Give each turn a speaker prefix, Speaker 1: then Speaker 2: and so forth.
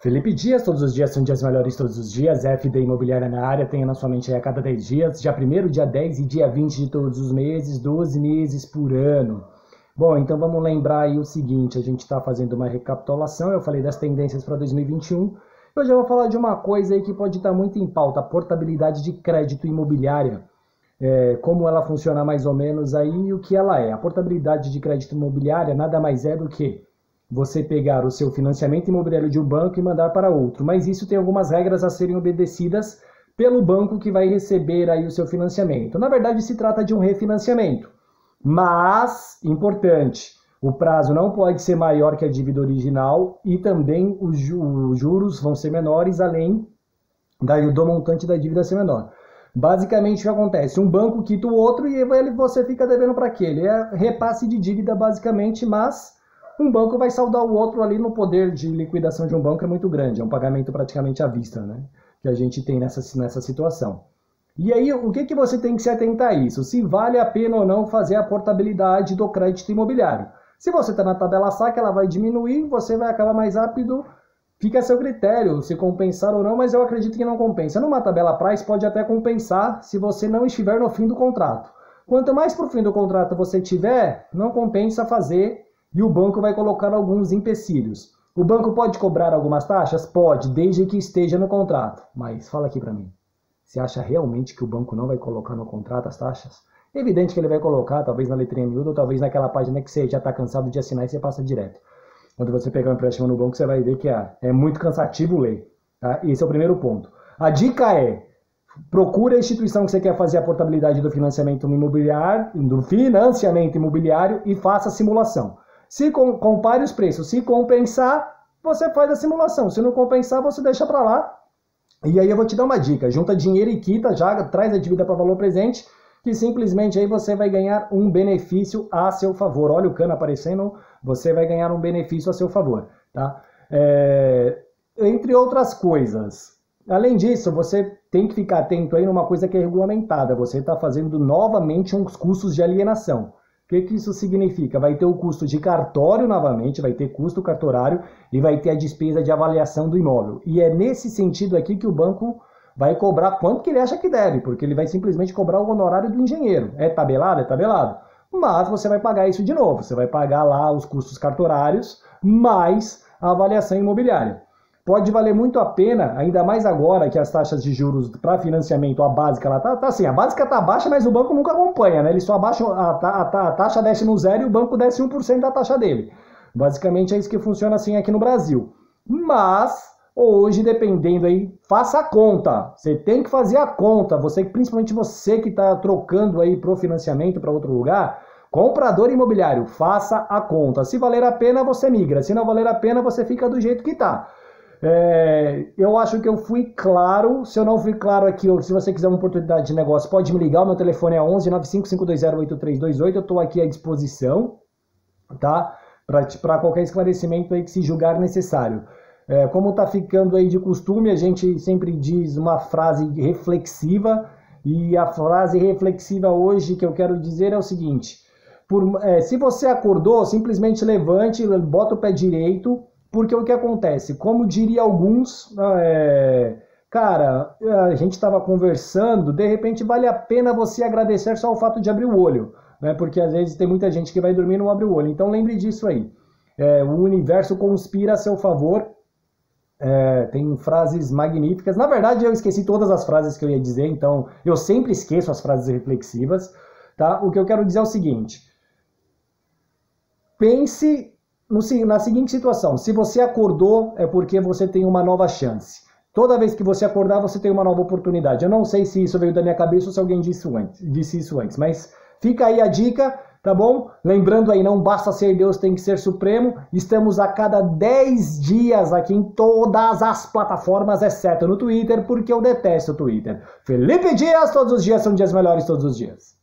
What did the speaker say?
Speaker 1: Felipe Dias, todos os dias são dias melhores todos os dias. FD Imobiliária na área, tenha na sua mente a cada 10 dias. Dia 1 dia 10 e dia 20 de todos os meses, 12 meses por ano. Bom, então vamos lembrar aí o seguinte: a gente está fazendo uma recapitulação. Eu falei das tendências para 2021. Hoje eu vou falar de uma coisa aí que pode estar muito em pauta: a portabilidade de crédito imobiliária. É, como ela funciona mais ou menos aí e o que ela é. A portabilidade de crédito imobiliária nada mais é do que você pegar o seu financiamento imobiliário de um banco e mandar para outro. Mas isso tem algumas regras a serem obedecidas pelo banco que vai receber aí o seu financiamento. Na verdade, se trata de um refinanciamento. Mas, importante, o prazo não pode ser maior que a dívida original e também os juros vão ser menores, além do montante da dívida ser menor. Basicamente, o que acontece? Um banco quita o outro e você fica devendo para aquele. É repasse de dívida, basicamente, mas um banco vai saldar o outro ali no poder de liquidação de um banco é muito grande, é um pagamento praticamente à vista, né? Que a gente tem nessa, nessa situação. E aí, o que, que você tem que se atentar a isso? Se vale a pena ou não fazer a portabilidade do crédito imobiliário. Se você está na tabela SAC, ela vai diminuir, você vai acabar mais rápido, fica a seu critério se compensar ou não, mas eu acredito que não compensa. Numa tabela price pode até compensar se você não estiver no fim do contrato. Quanto mais para o fim do contrato você tiver, não compensa fazer e o banco vai colocar alguns empecilhos. O banco pode cobrar algumas taxas? Pode, desde que esteja no contrato. Mas fala aqui para mim. Você acha realmente que o banco não vai colocar no contrato as taxas? É evidente que ele vai colocar, talvez na letrinha miúda, ou talvez naquela página que você já está cansado de assinar e você passa direto. Quando você pegar um empréstimo no banco, você vai ver que é, é muito cansativo ler. Tá? Esse é o primeiro ponto. A dica é, procure a instituição que você quer fazer a portabilidade do financiamento imobiliário, do financiamento imobiliário e faça a simulação. Se com, compare os preços. Se compensar, você faz a simulação. Se não compensar, você deixa para lá. E aí eu vou te dar uma dica. Junta dinheiro e quita, já traz a dívida para valor presente, que simplesmente aí você vai ganhar um benefício a seu favor. Olha o cano aparecendo, você vai ganhar um benefício a seu favor. Tá? É, entre outras coisas. Além disso, você tem que ficar atento aí numa coisa que é regulamentada. Você está fazendo novamente uns custos de alienação. O que, que isso significa? Vai ter o custo de cartório novamente, vai ter custo cartorário e vai ter a despesa de avaliação do imóvel. E é nesse sentido aqui que o banco vai cobrar quanto que ele acha que deve, porque ele vai simplesmente cobrar o honorário do engenheiro. É tabelado? É tabelado. Mas você vai pagar isso de novo. Você vai pagar lá os custos cartorários mais a avaliação imobiliária pode valer muito a pena, ainda mais agora que as taxas de juros para financiamento, a básica, ela tá, tá assim, a básica tá baixa, mas o banco nunca acompanha, né? Ele só abaixa, a, a, a taxa desce no zero e o banco desce 1% da taxa dele. Basicamente é isso que funciona assim aqui no Brasil. Mas, hoje, dependendo aí, faça a conta. Você tem que fazer a conta. Você, principalmente você que está trocando aí pro financiamento para outro lugar, comprador imobiliário, faça a conta. Se valer a pena, você migra. Se não valer a pena, você fica do jeito que está. É, eu acho que eu fui claro. Se eu não fui claro aqui, se você quiser uma oportunidade de negócio, pode me ligar. Meu telefone é 11 955208328. Eu estou aqui à disposição, tá? Para qualquer esclarecimento aí que se julgar necessário. É, como está ficando aí de costume, a gente sempre diz uma frase reflexiva. E a frase reflexiva hoje que eu quero dizer é o seguinte: por, é, se você acordou, simplesmente levante, bota o pé direito porque o que acontece? Como diria alguns, é, cara, a gente estava conversando, de repente vale a pena você agradecer só o fato de abrir o olho, né? Porque às vezes tem muita gente que vai dormir e não abre o olho. Então lembre disso aí. É, o universo conspira a seu favor. É, tem frases magníficas. Na verdade, eu esqueci todas as frases que eu ia dizer, então eu sempre esqueço as frases reflexivas. Tá? O que eu quero dizer é o seguinte: pense no, na seguinte situação: se você acordou, é porque você tem uma nova chance. Toda vez que você acordar, você tem uma nova oportunidade. Eu não sei se isso veio da minha cabeça ou se alguém disse, antes, disse isso antes, mas fica aí a dica, tá bom? Lembrando aí, não basta ser Deus, tem que ser Supremo. Estamos a cada 10 dias aqui em todas as plataformas, exceto no Twitter, porque eu detesto o Twitter. Felipe Dias, todos os dias são dias melhores, todos os dias.